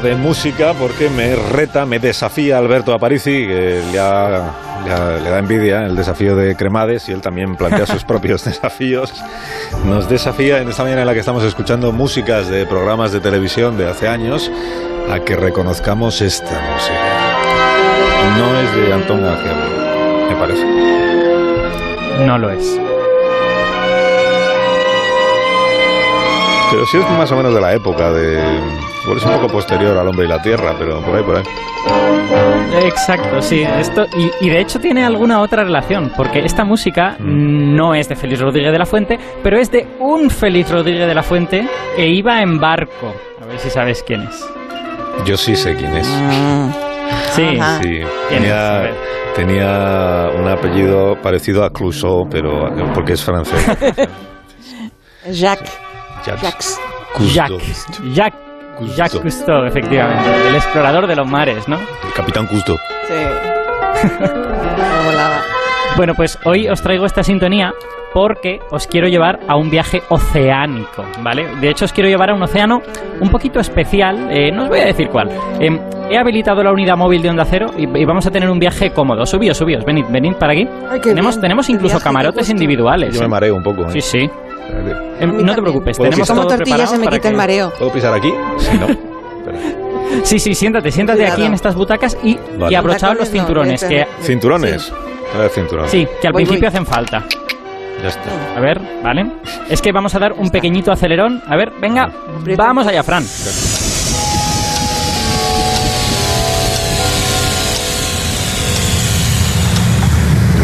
hablar de música porque me reta, me desafía Alberto Aparici, que ya, le da envidia el desafío de Cremades y él también plantea sus propios desafíos. Nos desafía en esta mañana en la que estamos escuchando músicas de programas de televisión de hace años a que reconozcamos esta música. No es de Antón Ángel, me parece. No lo es. Pero sí es más o menos de la época de... Bueno, es un poco posterior al hombre y la tierra, pero por ahí, por ahí. Exacto, sí. Esto, y, de hecho tiene alguna otra relación, porque esta música mm. no es de Félix Rodríguez de la Fuente, pero es de un Félix Rodríguez de la Fuente que iba en barco. A ver si sabes quién es. Yo sí sé quién es. Ah. Sí, sí. Tenía, tenía un apellido parecido a Clouseau, pero porque es francés. Jacques. Jacques. Jacques. Jacques. Jacques Cousteau, efectivamente. El explorador de los mares, ¿no? El capitán Cousteau. Sí. bueno, pues hoy os traigo esta sintonía porque os quiero llevar a un viaje oceánico, ¿vale? De hecho, os quiero llevar a un océano un poquito especial, eh, no os voy a decir cuál. Em, he habilitado la unidad móvil de Onda Cero y, vamos a tener un viaje cómodo. Subíos, subíos, venid, venid para aquí. tenemos tenemos incluso camarotes individuales. Yo me mareo un poco. ¿eh? Sí, sí. Em, no te preocupes, tenemos como tortillas se me quita el mareo. ¿Puedo pisar aquí? Sí, no. Sí, sí, siéntate, siéntate aquí en estas butacas y, y abrochaos los cinturones. que, ¿Cinturones? Sí. Sí, que al principio hacen falta. Ya está. A ver, ¿vale? Es que vamos a dar un pequeñito acelerón. A ver, venga, vamos allá, Fran.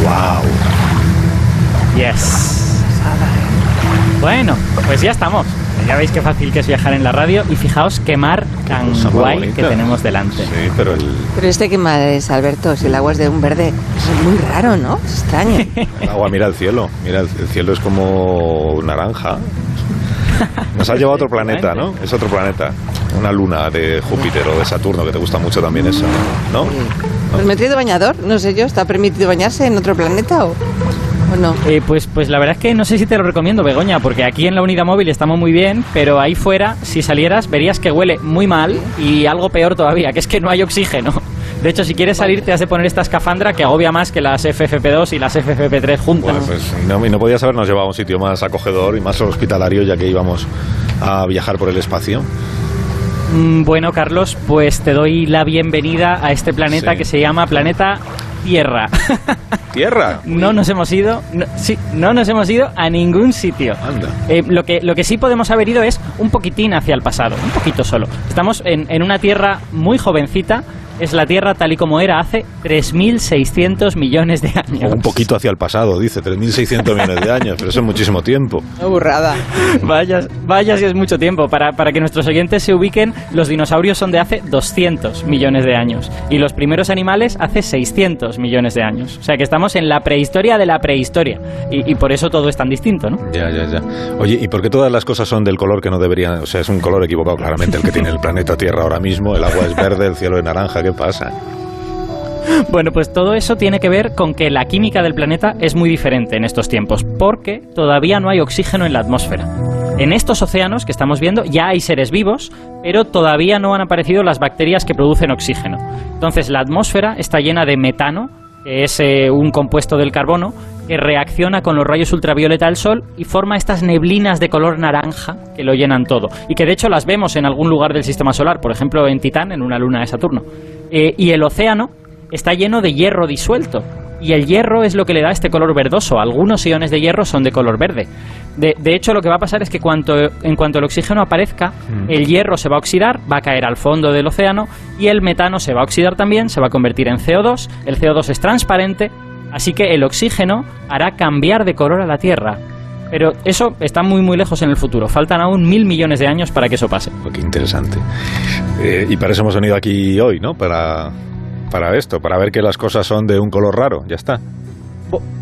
Wow. Yes. Bueno, pues ya estamos. Ya veis qué fácil que es viajar en la radio y fijaos qué mar tan guay que tenemos delante. Sí, pero el... Pero este qué mar es, Alberto, si el agua es de un verde. Es muy raro, ¿no? Es extraño. El agua, mira el cielo. Mira, el, cielo es como naranja. Nos ha llevado a otro planeta, ¿no? Es otro planeta. Una luna de Júpiter o de Saturno, que te gusta mucho también eso, ¿no? Pues me he bañador, no sé yo, ¿está permitido bañarse en otro planeta o...? No? Eh, pues, pues la verdad es que no sé si te lo recomiendo, Begoña, porque aquí en la unidad móvil estamos muy bien, pero ahí fuera, si salieras, verías que huele muy mal y algo peor todavía, que es que no hay oxígeno. De hecho, si quieres salir, te has de poner esta escafandra que agobia más que las FFP2 y las FFP3 juntas. pues no, y no podías habernos llevado a un sitio más acogedor y más hospitalario, ya que íbamos a viajar por el espacio. Mm, bueno, Carlos, pues te doy la bienvenida a este planeta que se llama Planeta Tierra. ¿Tierra? no nos hemos ido, sí, no nos hemos ido a ningún sitio. Eh, lo, que, lo que sí podemos haber ido es un poquitín hacia el pasado, un poquito solo. Estamos en, en una Tierra muy jovencita, es la Tierra tal y como era hace 3.600 millones de años. un poquito hacia el pasado, dice, 3.600 millones de años, pero eso es muchísimo tiempo. Una burrada. Vaya, vaya si es mucho tiempo. Para, para que nuestros oyentes se ubiquen, los dinosaurios son de hace 200 millones de años y los primeros animales hace 600 millones de años. O sea que estamos en la prehistoria de la prehistoria y, y por eso todo es tan distinto, ¿no? Ya, ya, ya. Oye, ¿y por qué todas las cosas son del color que no deberían? O sea, es un color equivocado claramente el que tiene el planeta Tierra ahora mismo. El agua es verde, el cielo es naranja. ¿Qué pasa? Bueno, pues todo eso tiene que ver con que la química del planeta es muy diferente en estos tiempos, porque todavía no hay oxígeno en la atmósfera. En estos océanos que estamos viendo ya hay seres vivos, pero todavía no han aparecido las bacterias que producen oxígeno. Entonces la atmósfera está llena de metano, que es eh, un compuesto del carbono, que reacciona con los rayos ultravioleta del Sol y forma estas neblinas de color naranja que lo llenan todo. Y que de hecho las vemos en algún lugar del sistema solar, por ejemplo en Titán, en una luna de Saturno. Eh, y el océano está lleno de hierro disuelto. Y el hierro es lo que le da este color verdoso. Algunos iones de hierro son de color verde. De, hecho, lo que va a pasar es que cuanto, en cuanto el oxígeno aparezca, mm. el hierro se va a oxidar, va a caer al fondo del océano y el metano se va a oxidar también, se va a convertir en CO2. El CO2 es transparente, así que el oxígeno hará cambiar de color a la Tierra. Pero eso está muy muy lejos en el futuro. Faltan aún mil millones de años para que eso pase. Oh, qué interesante. Eh, y para eso hemos venido aquí hoy, ¿no? Para, para esto, para ver que las cosas son de un color raro. Ya está.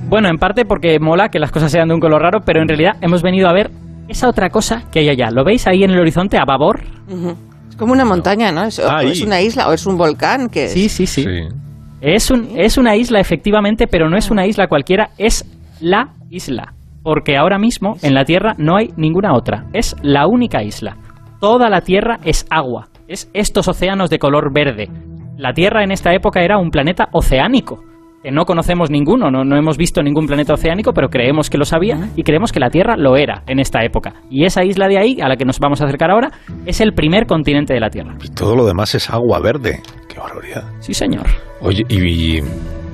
Bueno, en parte porque mola que las cosas sean de un color raro, pero en realidad hemos venido a ver esa otra cosa que hay allá. ¿Lo veis ahí en el horizonte a babor? Es como una montaña, ¿no? Es, es, una isla o es un volcán que Sí, sí, sí. Es, un, es una isla, efectivamente, pero no es una isla cualquiera, es la isla porque ahora mismo en la Tierra no hay ninguna otra. Es la única isla. Toda la Tierra es agua. es estos océanos de color verde. La Tierra en esta época era un planeta oceánico que no conocemos ninguno, no, no, hemos visto ningún planeta oceánico, pero creemos que lo sabía y creemos que la Tierra lo era en esta época. Y esa isla de ahí, a la que nos vamos a acercar ahora, es el primer continente de la Tierra. Y todo lo demás es agua verde. Qué barbaridad. Sí, señor. Oye, ¿y,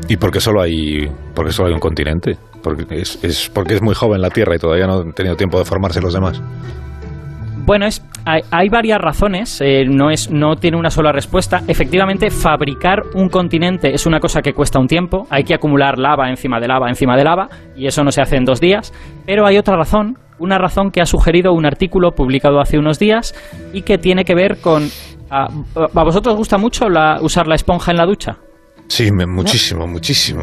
y por qué solo hay, por qué solo hay un continente? Porque es, es, porque es muy joven la Tierra y todavía no han tenido tiempo de formarse los demás. Bueno, es, hay, hay varias razones, eh, no, es, no tiene una sola respuesta. Efectivamente, fabricar un continente es una cosa que cuesta un tiempo, hay que acumular lava encima de lava encima de lava, y eso no se hace en dos días. Pero hay otra razón, una razón que ha sugerido un artículo publicado hace unos días y que tiene que ver con... ¿A, a vosotros os gusta mucho la, usar la esponja en la ducha? Sí, me, muchísimo, ¿No? muchísimo.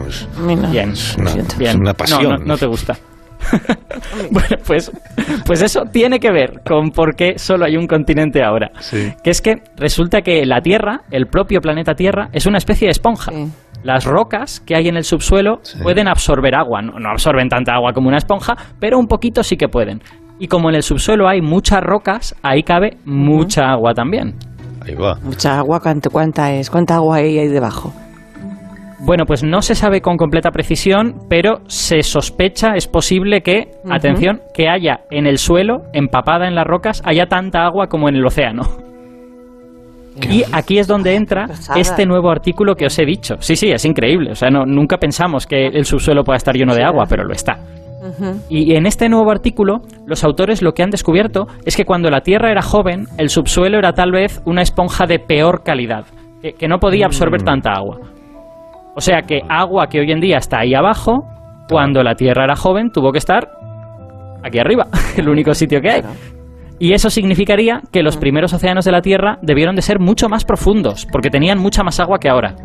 Bien, es una, bien. Es una pasión. No, no, no te gusta. bueno, pues, pues eso tiene que ver con por qué solo hay un continente ahora. Sí. Que es que resulta que la Tierra, el propio planeta Tierra, es una especie de esponja. Sí. Las rocas que hay en el subsuelo Sí. pueden absorber agua. No, no absorben tanta agua como una esponja, pero un poquito sí que pueden. Y como en el subsuelo hay muchas rocas, ahí cabe mucha agua también. Ahí va. Mucha agua, ¿cuánto, ¿cuánta es? ¿Cuánta agua hay ahí debajo? Bueno, pues no se sabe con completa precisión, pero se sospecha, es posible que, atención, que haya en el suelo, empapada en las rocas, haya tanta agua como en el océano. Y aquí es donde entra este nuevo artículo que os he dicho. Sí, sí, es increíble. O sea, no, nunca pensamos que el subsuelo pueda estar lleno de agua, pero lo está. Y en este nuevo artículo, los autores lo que han descubierto es que cuando la Tierra era joven, el subsuelo era tal vez una esponja de peor calidad, que, que no podía absorber Mm. tanta agua. O sea que agua que hoy en día está ahí abajo, cuando la Tierra era joven, tuvo que estar aquí arriba, el único sitio que hay. Y eso significaría que los primeros océanos de la Tierra debieron de ser mucho más profundos, porque tenían mucha más agua que ahora.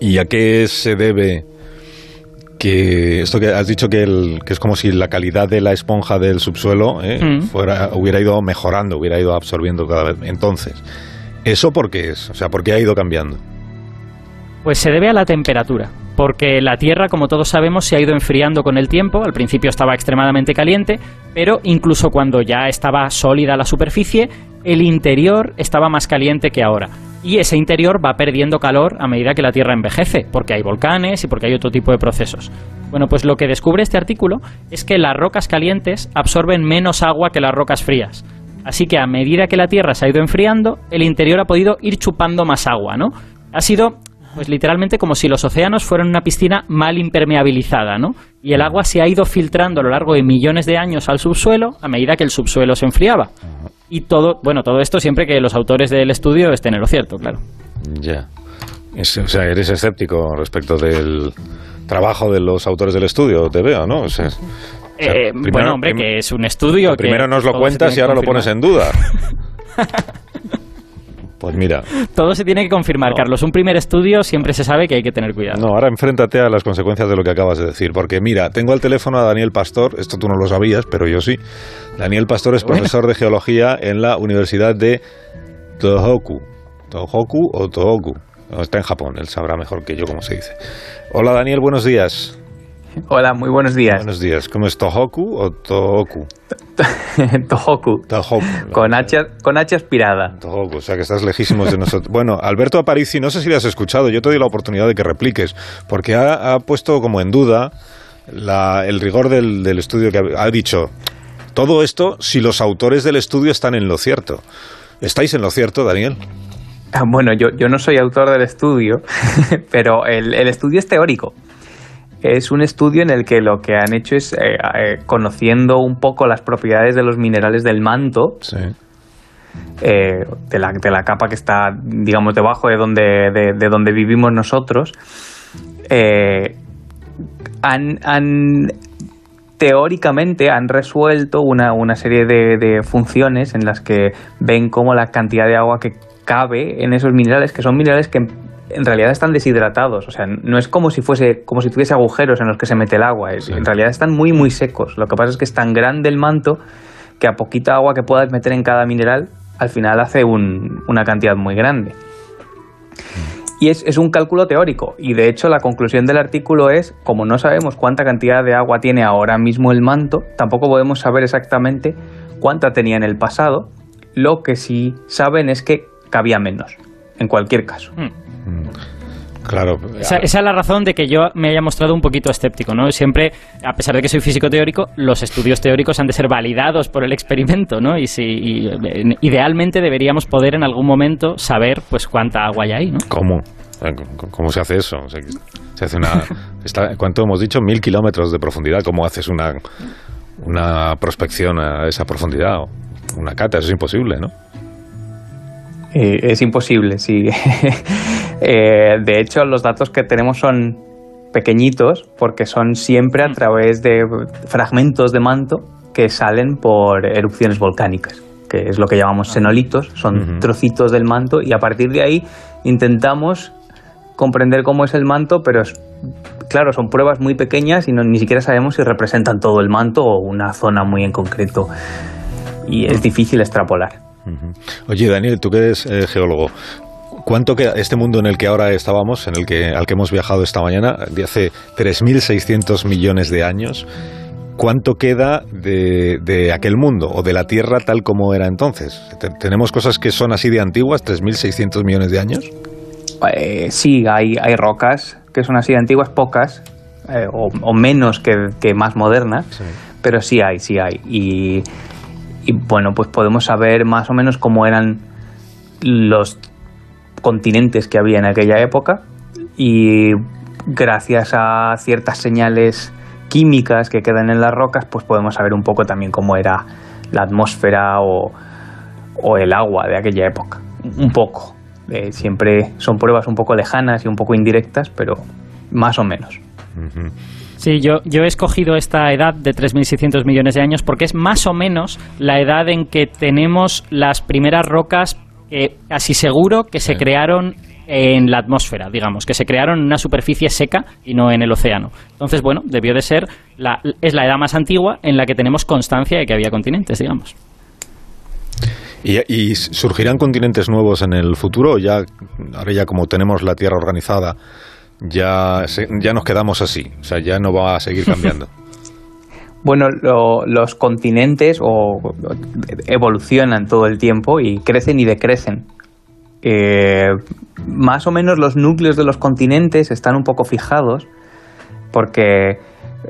¿Y a qué se debe que esto que has dicho que, el, que es como si la calidad de la esponja del subsuelo eh, Mm. fuera, hubiera ido mejorando, hubiera ido absorbiendo cada vez? Entonces, ¿eso por qué es? O sea, ¿por qué ha ido cambiando? Pues se debe a la temperatura, porque la Tierra, como todos sabemos, se ha ido enfriando con el tiempo. Al principio estaba extremadamente caliente, pero incluso cuando ya estaba sólida la superficie, el interior estaba más caliente que ahora. Y ese interior va perdiendo calor a medida que la Tierra envejece, porque hay volcanes y porque hay otro tipo de procesos. Bueno, pues lo que descubre este artículo es que las rocas calientes absorben menos agua que las rocas frías. Así que a medida que la Tierra se ha ido enfriando, el interior ha podido ir chupando más agua, ¿no? Ha sido pues literalmente como si los océanos fueran una piscina mal impermeabilizada, ¿no? Y el agua se ha ido filtrando a lo largo de millones de años al subsuelo a medida que el subsuelo se enfriaba. Y todo, bueno, todo esto siempre que los autores del estudio estén en lo cierto, claro. Ya. Es- o sea, eres escéptico respecto del trabajo de los autores del estudio, te veo, ¿no? O sea, o sea, Eh, primero- bueno, hombre, que es un estudio que Primero nos lo cuentas y ahora lo pones en duda. Pues mira, Todo se tiene que confirmar, No. Carlos. Un primer estudio siempre se sabe que hay que tener cuidado. no, ahora enfréntate a las consecuencias de lo que acabas de decir. Porque mira, tengo al teléfono a Daniel Pastor, esto tú no lo sabías, pero yo sí. Daniel Pastor es Bueno. profesor de geología en la Universidad de Tohoku. ¿Tohoku o Tohoku? No, está en Japón, él sabrá mejor que yo cómo se dice. Hola Daniel, buenos días. Hola, muy buenos días. Buenos días. ¿Cómo es Tohoku o Tohoku? Tohoku. Tohoku. Con H, con H aspirada. Tohoku, o sea que estás lejísimos de nosotros. Bueno, Alberto Aparici, no sé si le has escuchado, yo te doy la oportunidad de que repliques, porque ha, ha puesto como en duda la- el rigor del, del estudio que ha, ha dicho. Todo esto si los autores del estudio están en lo cierto. ¿Estáis en lo cierto, Daniel? Ah, Bueno, yo, yo no soy autor del estudio, pero el, el estudio es teórico. Es un estudio en el que lo que han hecho es, eh, eh, conociendo un poco las propiedades de los minerales del manto, Sí. eh, de, la, de la capa que está, digamos, debajo de donde, de, de donde vivimos nosotros, han, han- teóricamente han resuelto una, una serie de, de funciones en las que ven cómo la cantidad de agua que cabe en esos minerales, que son minerales que en, realidad están deshidratados. O sea, no es como si fuese, como si tuviese agujeros en los que se mete el agua. Es- Sí. En realidad están muy, muy secos. Lo que pasa es que es tan grande el manto que a poquita agua que puedas meter en cada mineral, al final hace un- una cantidad muy grande. Y es, es un cálculo teórico. Y de hecho la conclusión del artículo es, como no sabemos cuánta cantidad de agua tiene ahora mismo el manto, tampoco podemos saber exactamente cuánta tenía en el pasado. lo que sí saben es que cabía menos, en cualquier caso. Hmm. Claro. Esa, esa es la razón de que yo me haya mostrado un poquito escéptico, ¿no? Siempre, a pesar de que soy físico teórico, los estudios teóricos han de ser validados por el experimento, ¿no? Y si y, eh, idealmente deberíamos poder en algún momento saber pues cuánta agua hay ahí, ¿no? ¿Cómo? ¿Cómo- ¿Cómo se hace eso? O sea, se hace una, está- ¿Cuánto hemos dicho? Mil kilómetros de profundidad. ¿Cómo haces una, una prospección a esa profundidad? Una cata, eso es imposible, ¿no? Eh, es imposible, sí. Eh, de hecho, los datos que tenemos son pequeñitos porque son siempre a través de fragmentos de manto que salen por erupciones volcánicas, que es lo que llamamos senolitos, son Ujú. trocitos del manto y a partir de ahí intentamos comprender cómo es el manto, pero es- claro, son pruebas muy pequeñas y no, ni siquiera sabemos si representan todo el manto o una zona muy en concreto. Y es difícil extrapolar. Oye, Daniel, tú que eres eh, geólogo, ¿cuánto queda este mundo en el que ahora estábamos, en el que, al que hemos viajado esta mañana, de hace 3.600 millones de años? ¿Cuánto queda de, de aquel mundo o de la Tierra tal como era entonces? Te- ¿Tenemos cosas que son así de antiguas, 3.600 millones de años? Eh, sí, hay, hay rocas que son así de antiguas, pocas, eh, o, o menos que, que más modernas, pero sí hay, sí hay. Y, y, bueno, pues podemos saber más o menos cómo eran los continentes que había en aquella época y gracias a ciertas señales químicas que quedan en las rocas, pues podemos saber un poco también cómo era la atmósfera o, o el agua de aquella época. Un poco. Eh, siempre son pruebas un poco lejanas y un poco indirectas, pero más o menos. Sí, yo, yo he escogido esta edad de 3.600 millones de años porque es más o menos la edad en que tenemos las primeras rocas que casi seguro que se Sí. crearon en la atmósfera, digamos, que se crearon en una superficie seca y no en el océano. Entonces, bueno, debió de ser, la, es la edad más antigua en la que tenemos constancia de que había continentes, digamos. ¿Y, y surgirán continentes nuevos en el futuro ya, ahora ya como tenemos la Tierra organizada, ya, se- ya nos quedamos así? O sea, ya no va a seguir cambiando. Bueno, lo- los continentes o, evolucionan todo el tiempo y crecen y decrecen. Eh, más o menos los núcleos de los continentes están un poco fijados porque,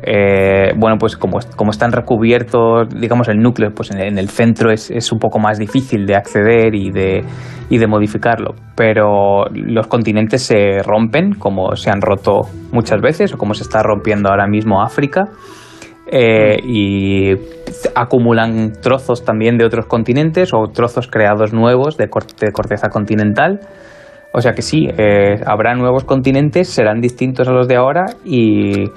eh, bueno, pues como, como están recubiertos, digamos, el núcleo, pues en, el centro es, es un poco más difícil de acceder y de, y de modificarlo. Pero los continentes se rompen, como se han roto muchas veces, o como se está rompiendo ahora mismo África eh, y acumulan trozos también de otros continentes o trozos creados nuevos de, cor- de corteza continental. O sea que sí, eh, habrá nuevos continentes, serán distintos a los de ahora y,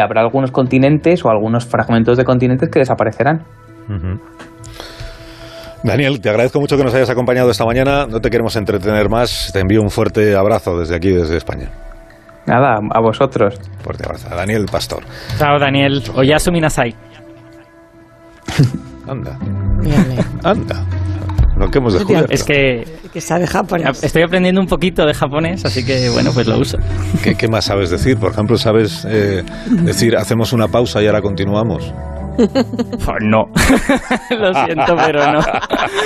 habrá algunos continentes o algunos fragmentos de continentes que desaparecerán. Daniel, te agradezco mucho que nos hayas acompañado esta mañana. No te queremos entretener más. Te envío un fuerte abrazo desde aquí, desde España. Nada, a vosotros. Fuerte abrazo. Daniel Pastor. Chao, Daniel. Oyasu Minasai. Anda, Mírale, anda. Lo que hemos descubierto. Es que que sabe japonés. estoy aprendiendo un poquito de japonés, así que, bueno, pues lo uso. ¿Qué, qué más sabes decir? Por ejemplo, ¿sabes eh, decir hacemos una pausa y ahora continuamos? Oh, no. Lo siento, pero no.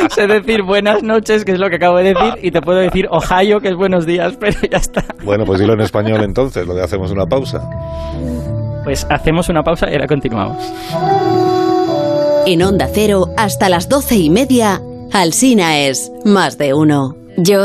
Sé decir buenas noches, que es lo que acabo de decir, y te puedo decir Ohio, que es buenos días, pero ya está. Bueno, pues dilo en español entonces, lo de hacemos una pausa. Pues hacemos una pausa y ahora continuamos. En Onda Cero, hasta las doce y media, Alsina es más de uno. Yo